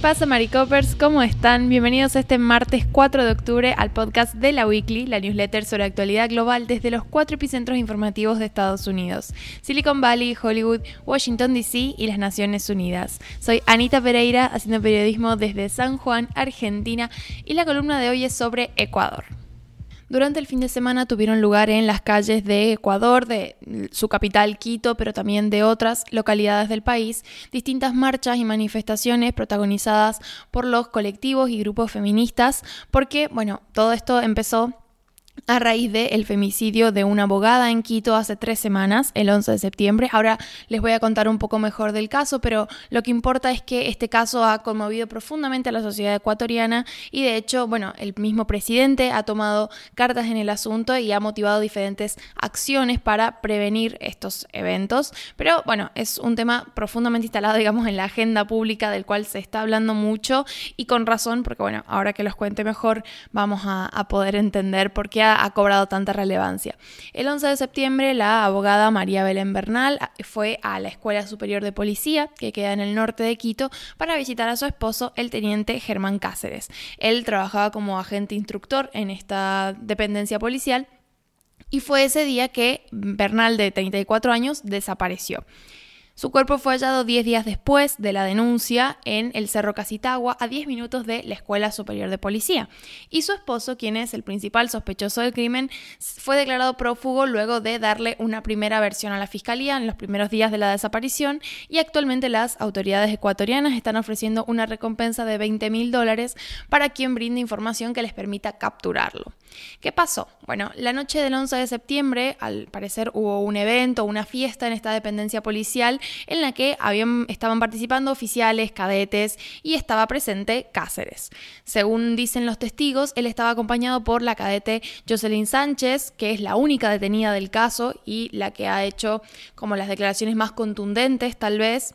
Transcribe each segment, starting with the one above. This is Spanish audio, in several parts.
pasa, Maricopers? ¿Cómo están? Bienvenidos este martes 4 de octubre al podcast de la Weekly, la newsletter sobre actualidad global desde los cuatro epicentros informativos de Estados Unidos: Silicon Valley, Hollywood, Washington DC y las Naciones Unidas. Soy Anita Pereira, haciendo periodismo desde San Juan, Argentina, y la columna de hoy es sobre Ecuador. Durante el fin de semana tuvieron lugar en las calles de Ecuador, de su capital Quito, pero también de otras localidades del país, distintas marchas y manifestaciones protagonizadas por los colectivos y grupos feministas, porque, bueno, todo esto empezó a raíz del femicidio de una abogada en Quito hace tres semanas, el 11 de septiembre. Ahora les voy a contar un poco mejor del caso, pero lo que importa es que este caso ha conmovido profundamente a la sociedad ecuatoriana y de hecho, bueno, el mismo presidente ha tomado cartas en el asunto y ha motivado diferentes acciones para prevenir estos eventos. Pero bueno, es un tema profundamente instalado, digamos, en la agenda pública del cual se está hablando mucho y con razón, porque bueno, ahora que los cuente mejor vamos a, a poder entender por qué ha cobrado tanta relevancia. El 11 de septiembre, la abogada María Belén Bernal fue a la Escuela Superior de Policía, que queda en el norte de Quito, para visitar a su esposo, el teniente Germán Cáceres. Él trabajaba como agente instructor en esta dependencia policial y fue ese día que Bernal, de 34 años, desapareció. Su cuerpo fue hallado 10 días después de la denuncia en el Cerro Casitagua, a 10 minutos de la Escuela Superior de Policía. Y su esposo, quien es el principal sospechoso del crimen, fue declarado prófugo luego de darle una primera versión a la fiscalía en los primeros días de la desaparición y actualmente las autoridades ecuatorianas están ofreciendo una recompensa de 20 mil dólares para quien brinde información que les permita capturarlo. ¿Qué pasó? Bueno, la noche del 11 de septiembre, al parecer hubo un evento, una fiesta en esta dependencia policial en la que habían, estaban participando oficiales, cadetes y estaba presente Cáceres. Según dicen los testigos, él estaba acompañado por la cadete Jocelyn Sánchez, que es la única detenida del caso y la que ha hecho como las declaraciones más contundentes tal vez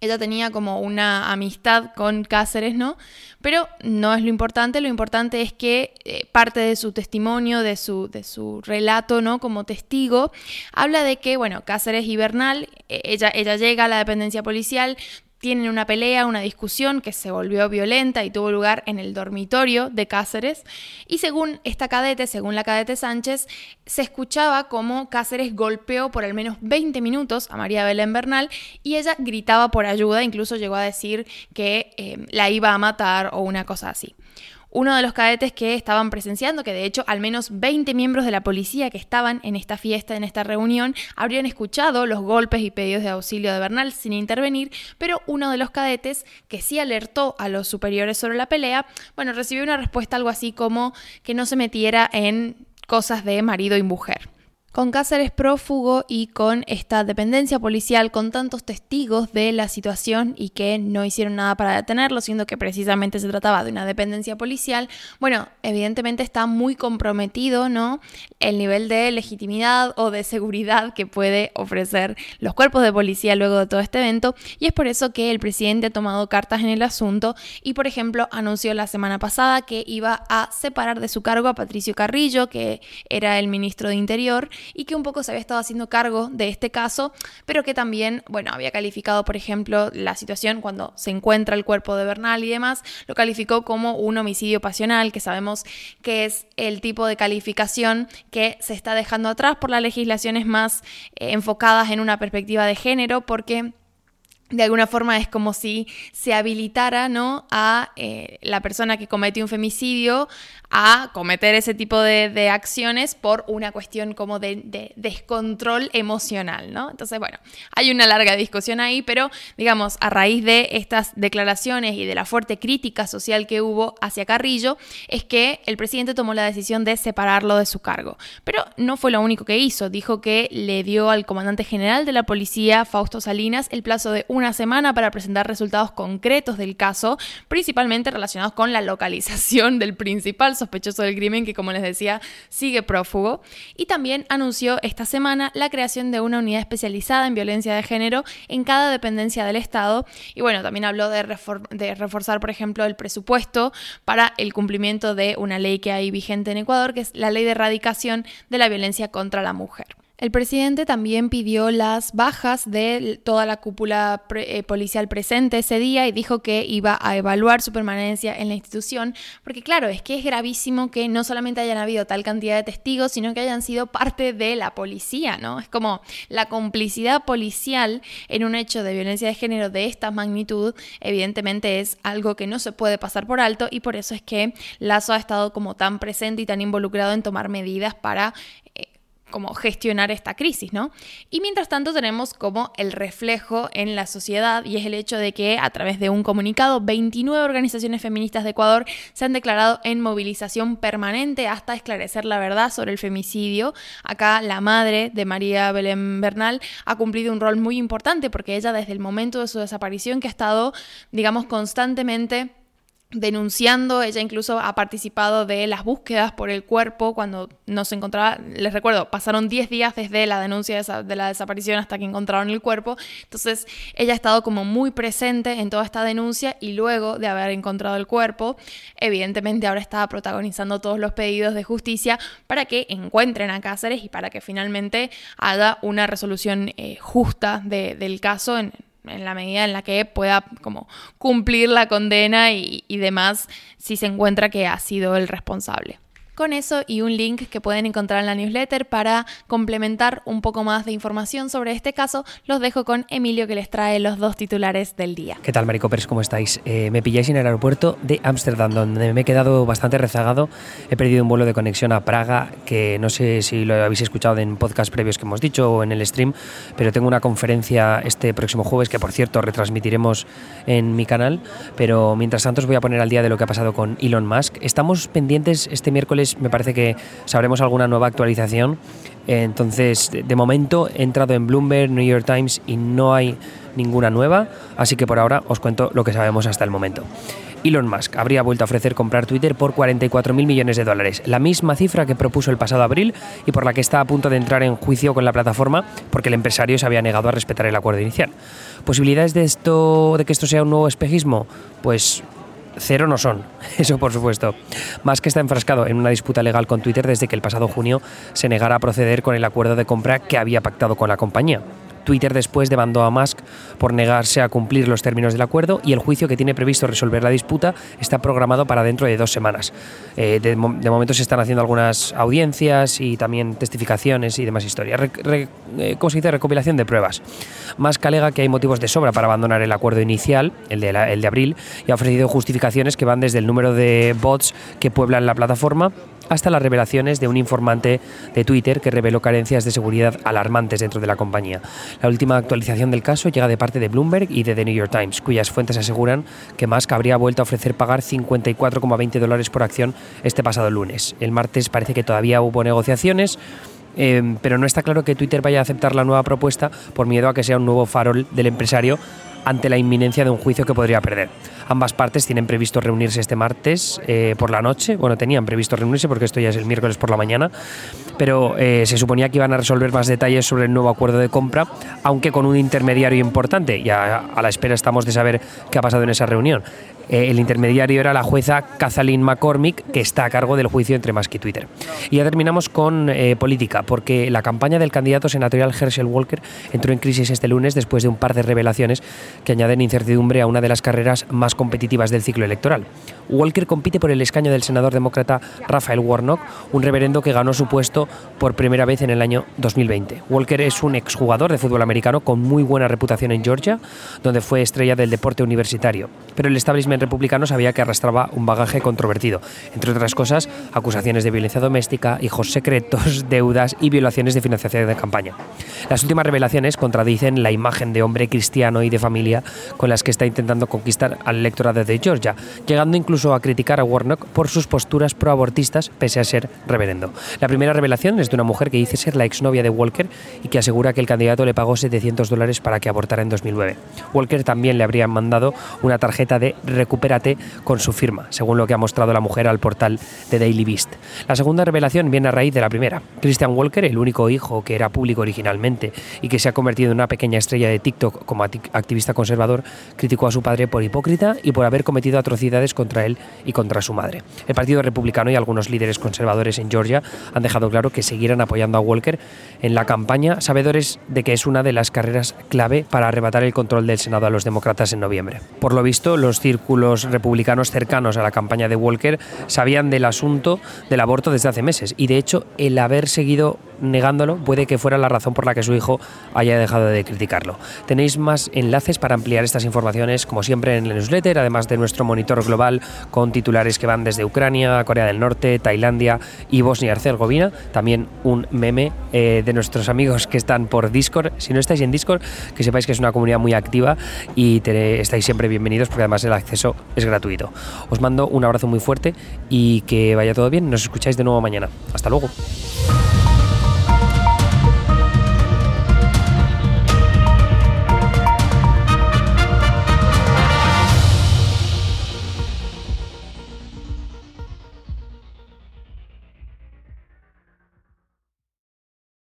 ella tenía como una amistad con Cáceres, ¿no? Pero no es lo importante, lo importante es que eh, parte de su testimonio, de su, de su relato, ¿no? Como testigo, habla de que, bueno, Cáceres y eh, ella, ella llega a la dependencia policial, tienen una pelea, una discusión que se volvió violenta y tuvo lugar en el dormitorio de Cáceres. Y según esta cadete, según la cadete Sánchez, se escuchaba como Cáceres golpeó por al menos 20 minutos a María Belén Bernal y ella gritaba por ayuda, incluso llegó a decir que eh, la iba a matar o una cosa así uno de los cadetes que estaban presenciando, que de hecho al menos 20 miembros de la policía que estaban en esta fiesta, en esta reunión, habrían escuchado los golpes y pedidos de auxilio de Bernal sin intervenir, pero uno de los cadetes que sí alertó a los superiores sobre la pelea, bueno, recibió una respuesta algo así como que no se metiera en cosas de marido y mujer con Cáceres prófugo y con esta dependencia policial, con tantos testigos de la situación y que no hicieron nada para detenerlo, siendo que precisamente se trataba de una dependencia policial, bueno, evidentemente está muy comprometido, ¿no? El nivel de legitimidad o de seguridad que puede ofrecer los cuerpos de policía luego de todo este evento, y es por eso que el presidente ha tomado cartas en el asunto y, por ejemplo, anunció la semana pasada que iba a separar de su cargo a Patricio Carrillo, que era el ministro de Interior, y que un poco se había estado haciendo cargo de este caso, pero que también, bueno, había calificado, por ejemplo, la situación cuando se encuentra el cuerpo de Bernal y demás, lo calificó como un homicidio pasional, que sabemos que es el tipo de calificación que se está dejando atrás por las legislaciones más eh, enfocadas en una perspectiva de género, porque de alguna forma es como si se habilitara ¿no? a eh, la persona que cometió un femicidio a cometer ese tipo de, acciones por una cuestión como de, descontrol emocional, ¿no? Entonces, bueno, hay una larga discusión ahí, pero digamos, a raíz de estas declaraciones y de la fuerte crítica social que hubo hacia Carrillo, es que el presidente tomó la decisión de separarlo de su cargo. Pero no fue lo único que hizo, dijo que le dio al comandante general de la policía, Fausto Salinas, el plazo de una semana para presentar resultados concretos del caso, principalmente relacionados con la localización del principal sospechoso del crimen que, como les decía, sigue prófugo. Y también anunció esta semana la creación de una unidad especializada en violencia de género en cada dependencia del Estado. Y bueno, también habló de, de reforzar, por ejemplo, el presupuesto para el cumplimiento de una ley que hay vigente en Ecuador, que es la ley de erradicación de la violencia contra la mujer. El presidente también pidió las bajas de toda la cúpula eh, policial presente ese día y dijo que iba a evaluar su permanencia en la institución, porque claro, es que es gravísimo que no solamente hayan habido tal cantidad de testigos, sino que hayan sido parte de la policía, ¿no? Es como la complicidad policial en un hecho de violencia de género de esta magnitud, evidentemente es algo que no se puede pasar por alto y por eso es que Lazo ha estado como tan presente y tan involucrado en tomar medidas para como gestionar esta crisis, ¿no? Y mientras tanto tenemos como el reflejo en la sociedad y es el hecho de que a través de un comunicado 29 organizaciones feministas de Ecuador se han declarado en movilización permanente hasta esclarecer la verdad sobre el femicidio. Acá la madre de María Belén Bernal ha cumplido un rol muy importante porque ella desde el momento de su desaparición que ha estado, digamos, constantemente denunciando, ella incluso ha participado de las búsquedas por el cuerpo cuando no se encontraba, les recuerdo, pasaron 10 días desde la denuncia de, la desaparición hasta que encontraron el cuerpo, entonces ella ha estado como muy presente en toda esta denuncia y luego de haber encontrado el cuerpo, evidentemente ahora está protagonizando todos los pedidos de justicia para que encuentren a Cáceres y para que finalmente haya una resolución eh, justa del caso en la medida en la que pueda como cumplir la condena y, y demás si se encuentra que ha sido el responsable con eso y un link que pueden encontrar en la newsletter para complementar un poco más de información sobre este caso, los dejo con Emilio que les trae los dos titulares del día. ¿Qué tal, Maricopers? ¿Cómo estáis? Eh, me pilláis en el aeropuerto de Ámsterdam, donde me he quedado bastante rezagado. He perdido un vuelo de conexión a Praga, que no sé si lo habéis escuchado en podcast previos que hemos dicho o en el stream, pero tengo una conferencia este próximo jueves que, por cierto, retransmitiremos en mi canal. Pero mientras tanto, os voy a poner al día de lo que ha pasado con Elon Musk. Estamos pendientes este miércoles me parece que sabremos alguna nueva actualización. Entonces, de momento he entrado en Bloomberg, New York Times y no hay ninguna nueva, así que por ahora os cuento lo que sabemos hasta el momento. Elon Musk habría vuelto a ofrecer comprar Twitter por 44.000 millones de dólares, la misma cifra que propuso el pasado abril y por la que está a punto de entrar en juicio con la plataforma porque el empresario se había negado a respetar el acuerdo inicial. ¿Posibilidades de esto de que esto sea un nuevo espejismo? Pues cero no son, eso por supuesto. Más está enfrascado en una disputa legal con Twitter desde que el pasado junio se negara a proceder con el acuerdo de compra que había pactado con la compañía. Twitter después demandó a Musk por negarse a cumplir los términos del acuerdo y el juicio que tiene previsto resolver la disputa está programado para dentro de dos semanas. Eh, de, momento se están haciendo algunas audiencias y también testificaciones y demás historias. Eh, ¿Cómo se dice? Recopilación de pruebas. Musk alega que hay motivos de sobra para abandonar el acuerdo inicial, el de abril, y ha ofrecido justificaciones que van desde el número de bots que pueblan la plataforma hasta las revelaciones de un informante de Twitter que reveló carencias de seguridad alarmantes dentro de la compañía. La última actualización del caso llega de parte de Bloomberg y de The New York Times, cuyas fuentes aseguran que Musk habría vuelto a ofrecer pagar 54,20 dólares por acción este pasado lunes. El martes parece que todavía hubo negociaciones. Eh, pero no está claro que Twitter vaya a aceptar la nueva propuesta por miedo a que sea un nuevo farol del empresario ante la inminencia de un juicio que podría perder. Ambas partes tienen previsto reunirse este martes eh, por la noche. Bueno, tenían previsto reunirse porque esto ya es el miércoles por la mañana, pero eh, se suponía que iban a resolver más detalles sobre el nuevo acuerdo de compra, aunque con un intermediario importante. Ya a la espera estamos de saber qué ha pasado en esa reunión. Eh, el intermediario era la jueza Kathleen McCormick, que está a cargo del juicio entre Musk y Twitter. Y ya terminamos con política, porque la campaña del candidato senatorial Herschel Walker entró en crisis este lunes después de un par de revelaciones que añaden incertidumbre a una de las carreras más competitivas del ciclo electoral. Walker compite por el escaño del senador demócrata Rafael Warnock, un reverendo que ganó su puesto por primera vez en el año 2020. Walker es un exjugador de fútbol americano con muy buena reputación en Georgia, donde fue estrella del deporte universitario. Pero el establishment republicano sabía que arrastraba un bagaje controvertido, entre otras cosas, acusaciones de violencia doméstica, hijos secretos, deudas y violaciones de financiación de campaña. Las últimas revelaciones contradicen la imagen de hombre cristiano y de familia con las que está intentando conquistar al electorado de Georgia, llegando incluso a criticar a Warnock por sus posturas proabortistas pese a ser reverendo. La primera revelación es de una mujer que dice ser la exnovia de Walker y que asegura que el candidato le pagó 700 dólares para que abortara en 2009. Walker también le habría mandado una tarjeta de recupérate con su firma, según lo que ha mostrado la mujer al portal de Daily Beast. La segunda revelación viene a raíz de la primera. Christian Walker, el único hijo que era público originalmente y que se ha convertido en una pequeña estrella de TikTok como activista conservador, criticó a su padre por hipócrita Y por haber cometido atrocidades contra él y contra su madre. El Partido Republicano y algunos líderes conservadores en Georgia han dejado claro que seguirán apoyando a Walker en la campaña, sabedores de que es una de las carreras clave para arrebatar el control del Senado a los demócratas en noviembre. Por lo visto, los círculos republicanos cercanos a la campaña de Walker sabían del asunto del aborto desde hace meses y de hecho el haber seguido negándolo puede que fuera la razón por la que su hijo haya dejado de criticarlo. Tenéis más enlaces para ampliar estas informaciones, como siempre, en la newsletter, además de nuestro monitor global con titulares que van desde Ucrania, Corea del Norte, Tailandia y Bosnia-Herzegovina. También un meme eh, de nuestros amigos que están por Discord. Si no estáis en Discord, que sepáis que es una comunidad muy activa y estáis siempre bienvenidos porque además el acceso es gratuito. Os mando un abrazo muy fuerte y que vaya todo bien. Nos escucháis de nuevo mañana. Hasta luego.